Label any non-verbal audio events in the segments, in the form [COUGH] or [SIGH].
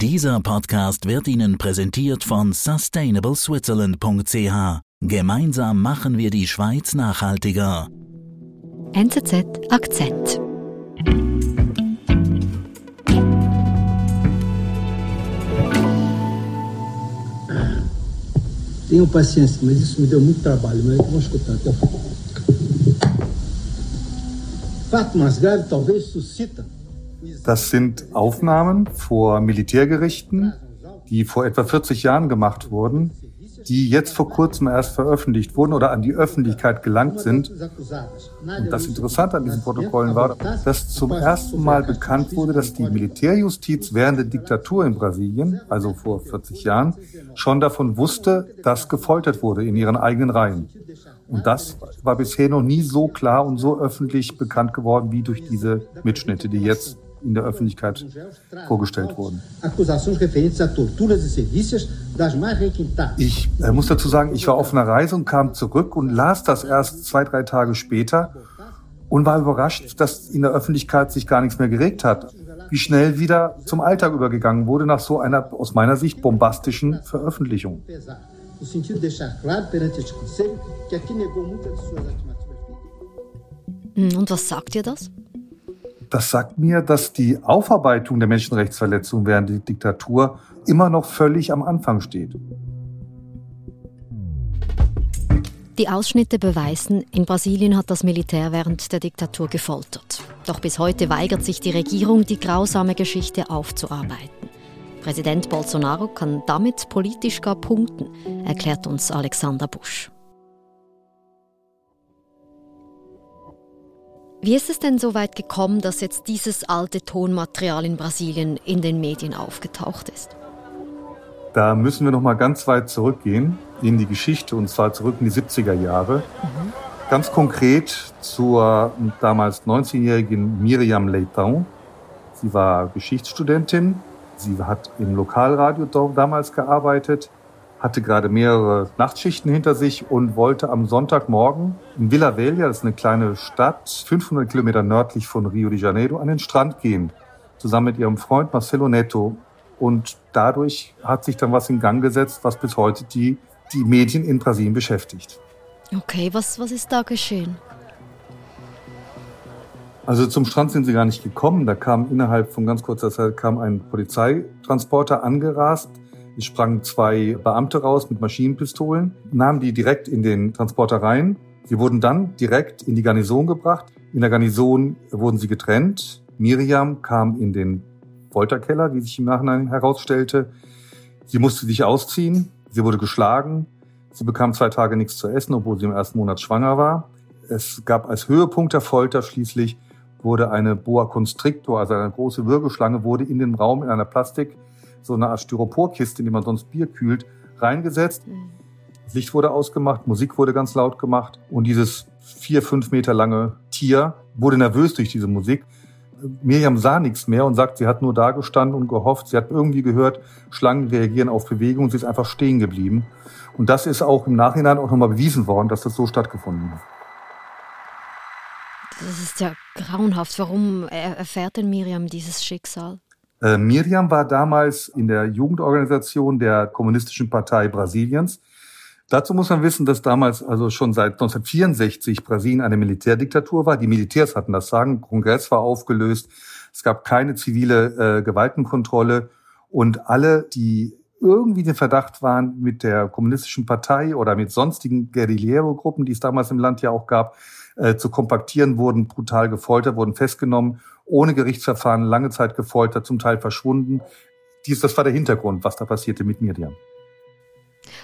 Dieser Podcast wird Ihnen präsentiert von sustainableswitzerland.ch. Gemeinsam machen wir die Schweiz nachhaltiger. NZZ Akzent. Tenham paciência, mas isso me deu muito trabalho, mas vamos escutar até o. Fato mais grave talvez suscita. Das sind Aufnahmen vor Militärgerichten, die vor etwa 40 Jahren gemacht wurden, die jetzt vor kurzem erst veröffentlicht wurden oder an die Öffentlichkeit gelangt sind. Und das Interessante an diesen Protokollen war, dass zum ersten Mal bekannt wurde, dass die Militärjustiz während der Diktatur in Brasilien, also vor 40 Jahren, schon davon wusste, dass gefoltert wurde in ihren eigenen Reihen. Und das war bisher noch nie so klar und so öffentlich bekannt geworden wie durch diese Mitschnitte, die jetzt in der Öffentlichkeit vorgestellt wurden. Ich äh, muss dazu sagen, ich war auf einer Reise und kam zurück und las das erst zwei, drei Tage später und war überrascht, dass in der Öffentlichkeit sich gar nichts mehr geregt hat. Wie schnell wieder zum Alltag übergegangen wurde nach so einer aus meiner Sicht bombastischen Veröffentlichung. Hm, und was sagt ihr das? Das sagt mir, dass die Aufarbeitung der Menschenrechtsverletzungen während der Diktatur immer noch völlig am Anfang steht. Die Ausschnitte beweisen, in Brasilien hat das Militär während der Diktatur gefoltert. Doch bis heute weigert sich die Regierung, die grausame Geschichte aufzuarbeiten. Präsident Bolsonaro kann damit politisch gar punkten, erklärt uns Alexander Busch. Wie ist es denn so weit gekommen, dass jetzt dieses alte Tonmaterial in Brasilien in den Medien aufgetaucht ist? Da müssen wir noch mal ganz weit zurückgehen in die Geschichte und zwar zurück in die 70er Jahre. Mhm. Ganz konkret zur damals 19-jährigen Miriam Leitão. Sie war Geschichtsstudentin. Sie hat im Lokalradio damals gearbeitet hatte gerade mehrere Nachtschichten hinter sich und wollte am Sonntagmorgen in Villa Velha, das ist eine kleine Stadt, 500 Kilometer nördlich von Rio de Janeiro, an den Strand gehen, zusammen mit ihrem Freund Marcelo Neto. Und dadurch hat sich dann was in Gang gesetzt, was bis heute die, die Medien in Brasilien beschäftigt. Okay, was, was ist da geschehen? Also zum Strand sind sie gar nicht gekommen. Da kam innerhalb von ganz kurzer Zeit kam ein Polizeitransporter angerast es sprangen zwei Beamte raus mit Maschinenpistolen, nahmen die direkt in den Transporter rein. Sie wurden dann direkt in die Garnison gebracht. In der Garnison wurden sie getrennt. Miriam kam in den Folterkeller, wie sich im Nachhinein herausstellte. Sie musste sich ausziehen. Sie wurde geschlagen. Sie bekam zwei Tage nichts zu essen, obwohl sie im ersten Monat schwanger war. Es gab als Höhepunkt der Folter schließlich wurde eine Boa Constrictor, also eine große Würgeschlange, wurde in den Raum in einer Plastik so eine Art Styroporkiste, in die man sonst Bier kühlt, reingesetzt. Mhm. Licht wurde ausgemacht, Musik wurde ganz laut gemacht und dieses vier, fünf Meter lange Tier wurde nervös durch diese Musik. Miriam sah nichts mehr und sagt, sie hat nur da gestanden und gehofft. Sie hat irgendwie gehört, Schlangen reagieren auf Bewegung. Sie ist einfach stehen geblieben. Und das ist auch im Nachhinein auch nochmal bewiesen worden, dass das so stattgefunden hat. Das ist ja grauenhaft. Warum erfährt denn Miriam dieses Schicksal? Äh, Miriam war damals in der Jugendorganisation der Kommunistischen Partei Brasiliens. Dazu muss man wissen, dass damals also schon seit 1964 Brasilien eine Militärdiktatur war. Die Militärs hatten das Sagen, Kongress war aufgelöst, es gab keine zivile äh, Gewaltenkontrolle und alle, die irgendwie den Verdacht waren, mit der kommunistischen Partei oder mit sonstigen Guerillero-Gruppen, die es damals im Land ja auch gab, äh, zu kompaktieren, wurden brutal gefoltert, wurden festgenommen ohne Gerichtsverfahren, lange Zeit gefoltert, zum Teil verschwunden. Dies, das war der Hintergrund, was da passierte mit Miriam.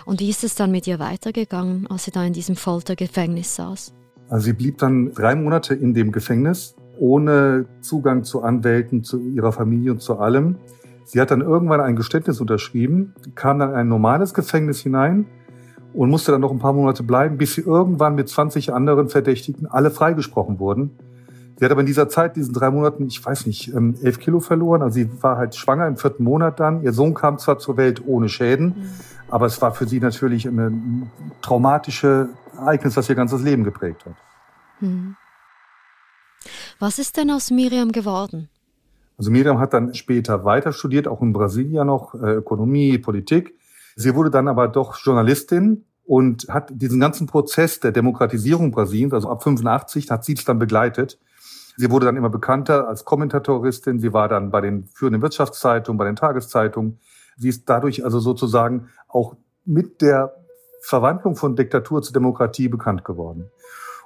Und wie ist es dann mit ihr weitergegangen, als sie da in diesem Foltergefängnis saß? Also sie blieb dann drei Monate in dem Gefängnis, ohne Zugang zu Anwälten, zu ihrer Familie und zu allem. Sie hat dann irgendwann ein Geständnis unterschrieben, kam dann in ein normales Gefängnis hinein und musste dann noch ein paar Monate bleiben, bis sie irgendwann mit 20 anderen Verdächtigen alle freigesprochen wurden. Sie hat aber in dieser Zeit, diesen drei Monaten, ich weiß nicht, ähm, elf Kilo verloren. Also sie war halt schwanger im vierten Monat dann. Ihr Sohn kam zwar zur Welt ohne Schäden, mhm. aber es war für sie natürlich ein traumatische Ereignis, was ihr ganzes Leben geprägt hat. Mhm. Was ist denn aus Miriam geworden? Also Miriam hat dann später weiter studiert, auch in Brasilien noch, äh, Ökonomie, Politik. Sie wurde dann aber doch Journalistin und hat diesen ganzen Prozess der Demokratisierung Brasiliens, also ab 85, hat sie es dann begleitet. Sie wurde dann immer bekannter als Kommentatoristin. Sie war dann bei den führenden Wirtschaftszeitungen, bei den Tageszeitungen. Sie ist dadurch also sozusagen auch mit der Verwandlung von Diktatur zu Demokratie bekannt geworden.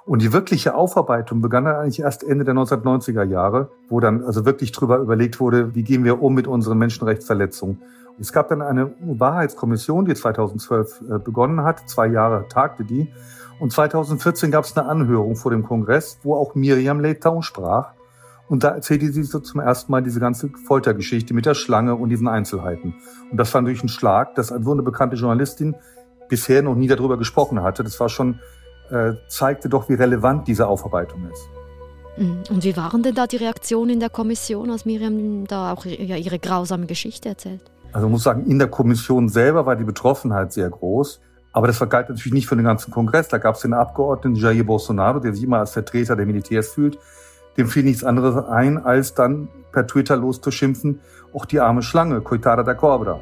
Und die wirkliche Aufarbeitung begann dann eigentlich erst Ende der 1990er Jahre, wo dann also wirklich drüber überlegt wurde, wie gehen wir um mit unseren Menschenrechtsverletzungen. Es gab dann eine Wahrheitskommission, die 2012 äh, begonnen hat. Zwei Jahre tagte die. Und 2014 gab es eine Anhörung vor dem Kongress, wo auch Miriam Leitão sprach. Und da erzählte sie so zum ersten Mal diese ganze Foltergeschichte mit der Schlange und diesen Einzelheiten. Und das war natürlich ein Schlag, dass so eine bekannte Journalistin bisher noch nie darüber gesprochen hatte. Das war schon, äh, zeigte doch, wie relevant diese Aufarbeitung ist. Mhm. Und wie waren denn da die Reaktionen in der Kommission, als Miriam da auch ihre grausame Geschichte erzählt? Also muss sagen, in der Kommission selber war die Betroffenheit sehr groß. Aber das galt natürlich nicht für den ganzen Kongress. Da gab es den Abgeordneten Jair Bolsonaro, der sich immer als Vertreter der Militärs fühlt. Dem fiel nichts anderes ein, als dann per Twitter loszuschimpfen, auch die arme Schlange, Coitada da Cobra.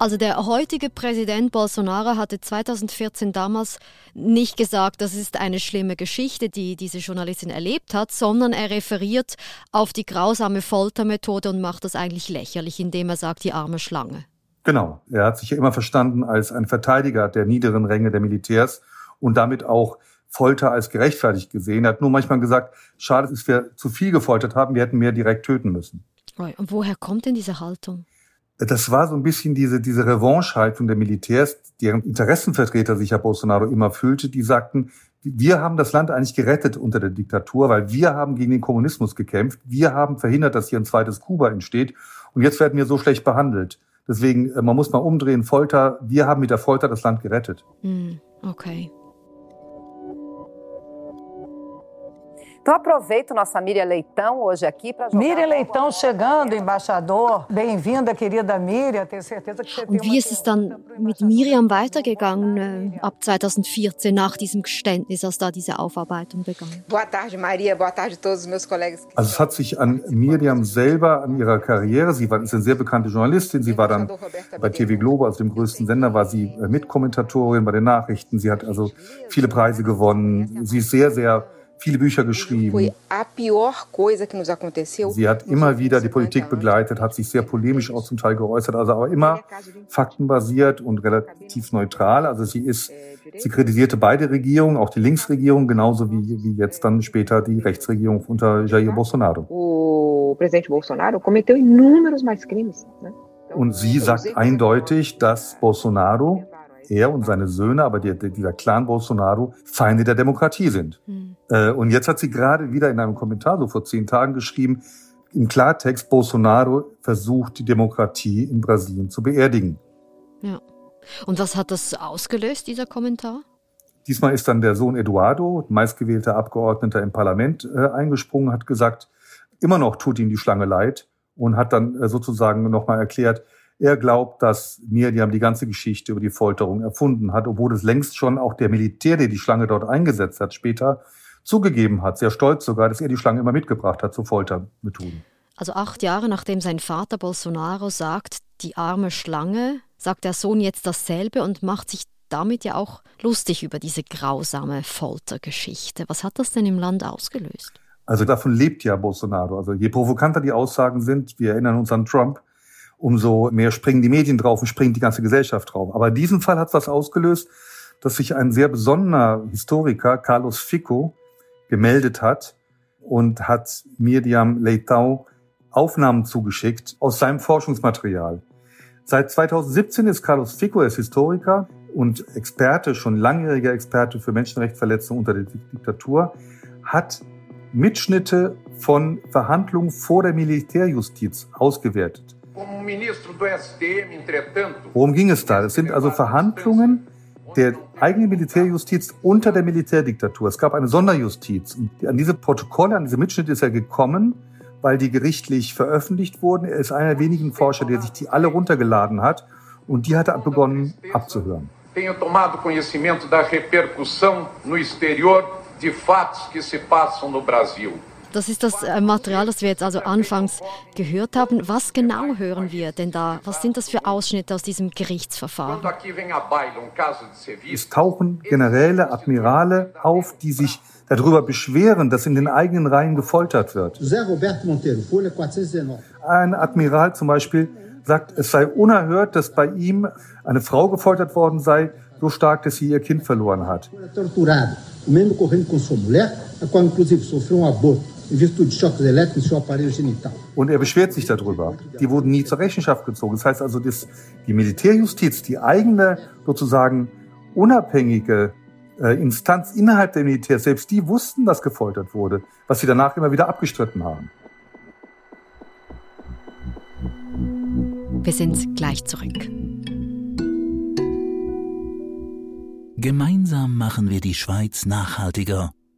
Also der heutige Präsident Bolsonaro hatte 2014 damals nicht gesagt, das ist eine schlimme Geschichte, die diese Journalistin erlebt hat, sondern er referiert auf die grausame Foltermethode und macht das eigentlich lächerlich, indem er sagt, die arme Schlange. Genau, er hat sich ja immer verstanden als ein Verteidiger der niederen Ränge der Militärs und damit auch Folter als gerechtfertigt gesehen. Er hat nur manchmal gesagt, schade, dass wir zu viel gefoltert haben, wir hätten mehr direkt töten müssen. Und woher kommt denn diese Haltung? Das war so ein bisschen diese, diese Revanche-Haltung der Militärs, deren Interessenvertreter sich ja Bolsonaro immer fühlte, die sagten, wir haben das Land eigentlich gerettet unter der Diktatur, weil wir haben gegen den Kommunismus gekämpft. Wir haben verhindert, dass hier ein zweites Kuba entsteht. Und jetzt werden wir so schlecht behandelt. Deswegen, äh, man muss mal umdrehen, Folter, wir haben mit der Folter das Land gerettet. Hm, okay. Então aproveito nossa Miriam Leitão hoje aqui para Miriam Leitão chegando, embaixador. Bem-vinda, querida Miriam. Tenho certeza que você Und wie ist es dann mit Miriam weitergegangen äh, ab 2014 nach diesem Geständnis, als da diese Aufarbeitung begann? Boa tarde, Maria. Boa tarde a todos os meus colegas. Also es hat sich an Miriam selber, an ihrer Karriere, sie war ist eine sehr bekannte Journalistin, sie war dann bei TV Globo, also dem größten Sender, war sie äh, Mitkommentatorin bei den Nachrichten. Sie hat also viele Preise gewonnen. Sie ist sehr, sehr viele Bücher geschrieben. Sie hat immer wieder die Politik begleitet, hat sich sehr polemisch auch zum Teil geäußert, also aber immer faktenbasiert und relativ neutral. Also sie ist, sie kritisierte beide Regierungen, auch die Linksregierung, genauso wie, wie jetzt dann später die Rechtsregierung unter Jair Bolsonaro. Und sie sagt eindeutig, dass Bolsonaro er und seine Söhne, aber die, dieser Clan Bolsonaro, Feinde der Demokratie sind. Mhm. Und jetzt hat sie gerade wieder in einem Kommentar so vor zehn Tagen geschrieben, im Klartext, Bolsonaro versucht, die Demokratie in Brasilien zu beerdigen. Ja. Und was hat das ausgelöst, dieser Kommentar? Diesmal ist dann der Sohn Eduardo, meistgewählter Abgeordneter im Parlament, äh, eingesprungen, hat gesagt, immer noch tut ihm die Schlange leid und hat dann äh, sozusagen nochmal erklärt, er glaubt, dass Miriam die ganze Geschichte über die Folterung erfunden hat, obwohl es längst schon auch der Militär, der die Schlange dort eingesetzt hat, später zugegeben hat, sehr stolz sogar, dass er die Schlange immer mitgebracht hat zu Foltermethoden. Also acht Jahre nachdem sein Vater Bolsonaro sagt, die arme Schlange, sagt der Sohn jetzt dasselbe und macht sich damit ja auch lustig über diese grausame Foltergeschichte. Was hat das denn im Land ausgelöst? Also davon lebt ja Bolsonaro. Also je provokanter die Aussagen sind, wir erinnern uns an Trump, umso mehr springen die Medien drauf und springt die ganze Gesellschaft drauf. Aber in diesem Fall hat was ausgelöst, dass sich ein sehr besonderer Historiker, Carlos Fico, gemeldet hat und hat Miriam Leitão Aufnahmen zugeschickt aus seinem Forschungsmaterial. Seit 2017 ist Carlos Fico, er ist Historiker und Experte, schon langjähriger Experte für Menschenrechtsverletzungen unter der Diktatur, hat Mitschnitte von Verhandlungen vor der Militärjustiz ausgewertet. Worum ging es da? Es sind also Verhandlungen der eigenen Militärjustiz unter der Militärdiktatur. Es gab eine Sonderjustiz. An diese Protokolle, an diese Mitschnitte ist er gekommen, weil die gerichtlich veröffentlicht wurden. Er ist einer der wenigen Forscher, der sich die alle runtergeladen hat. Und die hat er begonnen abzuhören. Tenho tomado conhecimento da repercussão no exterior de fatos que se passam no Brasil. Das ist das äh, Material, das wir jetzt also anfangs gehört haben. Was genau hören wir denn da? Was sind das für Ausschnitte aus diesem Gerichtsverfahren? Es tauchen Generäle, Admirale auf, die sich darüber beschweren, dass in den eigenen Reihen gefoltert wird. Ein Admiral zum Beispiel sagt, es sei unerhört, dass bei ihm eine Frau gefoltert worden sei, so stark, dass sie ihr Kind verloren hat. Und er beschwert sich darüber. Die wurden nie zur Rechenschaft gezogen. Das heißt also, dass die Militärjustiz, die eigene sozusagen unabhängige äh, Instanz innerhalb der Militär, selbst die wussten, dass gefoltert wurde, was sie danach immer wieder abgestritten haben. Wir sind gleich zurück. Gemeinsam machen wir die Schweiz nachhaltiger.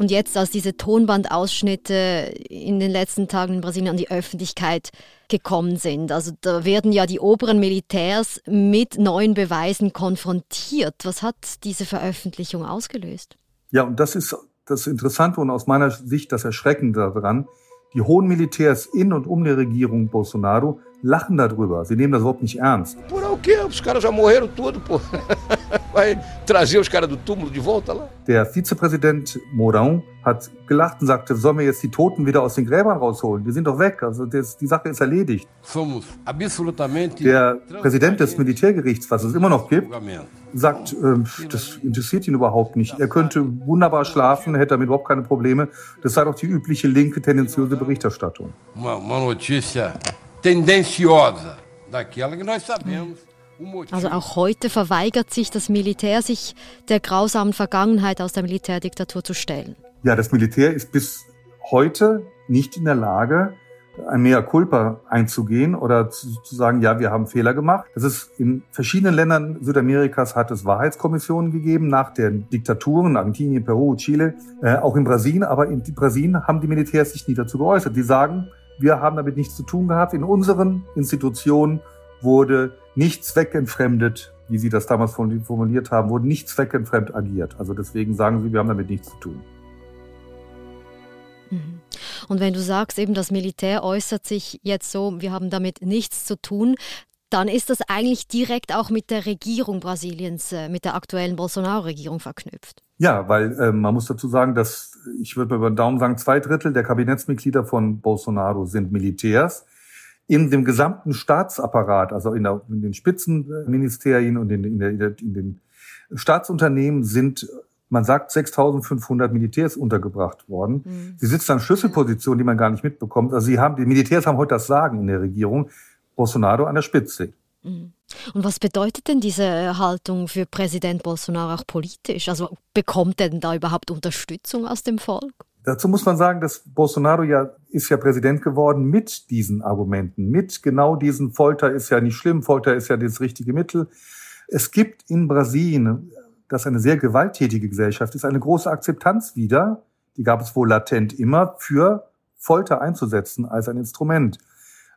Und jetzt, als diese Tonbandausschnitte in den letzten Tagen in Brasilien an die Öffentlichkeit gekommen sind, also da werden ja die oberen Militärs mit neuen Beweisen konfrontiert. Was hat diese Veröffentlichung ausgelöst? Ja, und das ist das Interessante und aus meiner Sicht das Erschreckende daran. Die hohen Militärs in und um die Regierung Bolsonaro lachen darüber. Sie nehmen das überhaupt nicht ernst. [LAUGHS] Der Vizepräsident Mourão hat gelacht und sagte, sollen wir jetzt die Toten wieder aus den Gräbern rausholen? Die sind doch weg. Also das, die Sache ist erledigt. Somos absolutamente Der Präsident des Militärgerichts, was es immer noch gibt, sagt, ähm, das interessiert ihn überhaupt nicht. Er könnte wunderbar schlafen, hätte damit überhaupt keine Probleme. Das sei doch die übliche linke, tendenziöse Berichterstattung. Uma, uma notícia tendenciosa daquela que nós sabemos. o motivo. Also auch heute verweigert sich das Militär, sich der grausamen Vergangenheit aus der Militärdiktatur zu stellen. Ja, das Militär ist bis heute nicht in der Lage, ein Mea culpa einzugehen oder zu, zu sagen, ja, wir haben Fehler gemacht. Das ist in verschiedenen Ländern Südamerikas hat es Wahrheitskommissionen gegeben nach den Diktaturen, Argentinien, Peru, Chile, äh, auch in Brasilien. Aber in Brasilien haben die Militärs sich nie dazu geäußert. Die sagen, wir haben damit nichts zu tun gehabt. In unseren Institutionen wurde nicht zweckentfremdet, wie Sie das damals formuliert haben, wurde nicht zweckentfremd agiert. Also deswegen sagen Sie, wir haben damit nichts zu tun. Mhm. Und wenn du sagst, eben das Militär äußert sich jetzt so, wir haben damit nichts zu tun, dann ist das eigentlich direkt auch mit der Regierung Brasiliens, äh, mit der aktuellen Bolsonaro-Regierung verknüpft. Ja, weil äh, man muss dazu sagen, dass ich würde über den Daumen sagen, zwei Drittel der Kabinettsmitglieder von Bolsonaro sind Militärs. In dem gesamten Staatsapparat, also in, der, in den Spitzenministerien und in, in, der, in den Staatsunternehmen sind, man sagt, 6.500 Militärs untergebracht worden. Mhm. Sie sitzen an Schlüsselpositionen, die man gar nicht mitbekommt. Also sie haben, die Militärs haben heute das Sagen in der Regierung. Bolsonaro an der Spitze. Mhm. Und was bedeutet denn diese Haltung für Präsident Bolsonaro auch politisch? Also bekommt er denn da überhaupt Unterstützung aus dem Volk? Dazu muss man sagen, dass Bolsonaro ja ist ja Präsident geworden mit diesen Argumenten, mit genau diesen Folter ist ja nicht schlimm, Folter ist ja das richtige Mittel. Es gibt in Brasilien, das eine sehr gewalttätige Gesellschaft ist, eine große Akzeptanz wieder, die gab es wohl latent immer, für Folter einzusetzen als ein Instrument.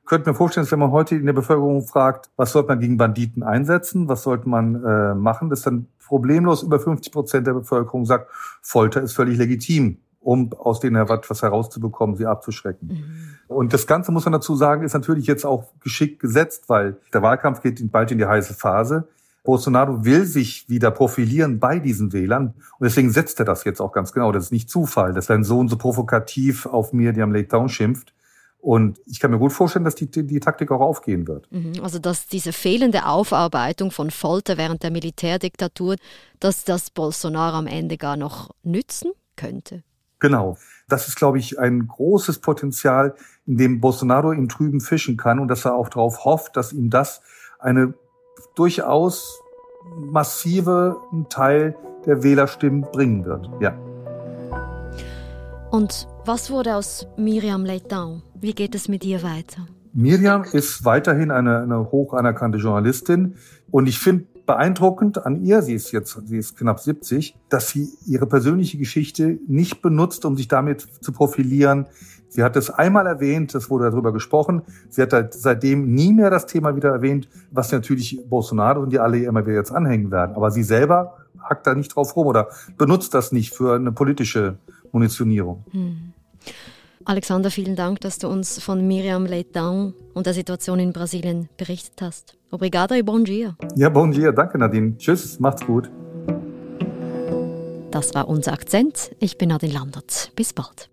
Ich könnte mir vorstellen, dass wenn man heute in der Bevölkerung fragt, was sollte man gegen Banditen einsetzen, was sollte man äh, machen, dass dann problemlos über 50 Prozent der Bevölkerung sagt, Folter ist völlig legitim, um aus denen etwas herauszubekommen, sie abzuschrecken. Mhm. Und das Ganze, muss man dazu sagen, ist natürlich jetzt auch geschickt gesetzt, weil der Wahlkampf geht bald in die heiße Phase. Bolsonaro will sich wieder profilieren bei diesen Wählern. Und deswegen setzt er das jetzt auch ganz genau. Das ist nicht Zufall, dass sein Sohn so provokativ auf Miriam Leitão schimpft. Und ich kann mir gut vorstellen, dass die, die, die Taktik auch aufgehen wird. Mhm. Also dass diese fehlende Aufarbeitung von Folter während der Militärdiktatur, dass das Bolsonaro am Ende gar noch nützen könnte. Genau. Das ist, glaube ich, ein großes Potenzial, in dem Bolsonaro im Trüben fischen kann und dass er auch darauf hofft, dass ihm das eine durchaus massive Teil der Wählerstimmen bringen wird. Ja. Und Was wurde aus Miriam Leitão? Wie geht es mit ihr weiter? Miriam ist weiterhin eine, eine hoch anerkannte Journalistin und ich finde beeindruckend an ihr, sie ist jetzt, sie ist knapp 70, dass sie ihre persönliche Geschichte nicht benutzt, um sich damit zu profilieren. Sie hat es einmal erwähnt, es wurde darüber gesprochen. Sie hat halt seitdem nie mehr das Thema wieder erwähnt, was natürlich Bolsonaro und die alle immer wieder jetzt anhängen werden. Aber sie selber hackt da nicht drauf rum oder benutzt das nicht für eine politische Munitionierung. Hm. Alexander, vielen Dank, dass du uns von Miriam Leitão und der Situation in Brasilien berichtet hast. Obrigada e bom dia. Ja, bom dia. Danke, Nadine. Tschüss, macht's gut. Das war unser Akzent. Ich bin Nadine Landert. Bis bald.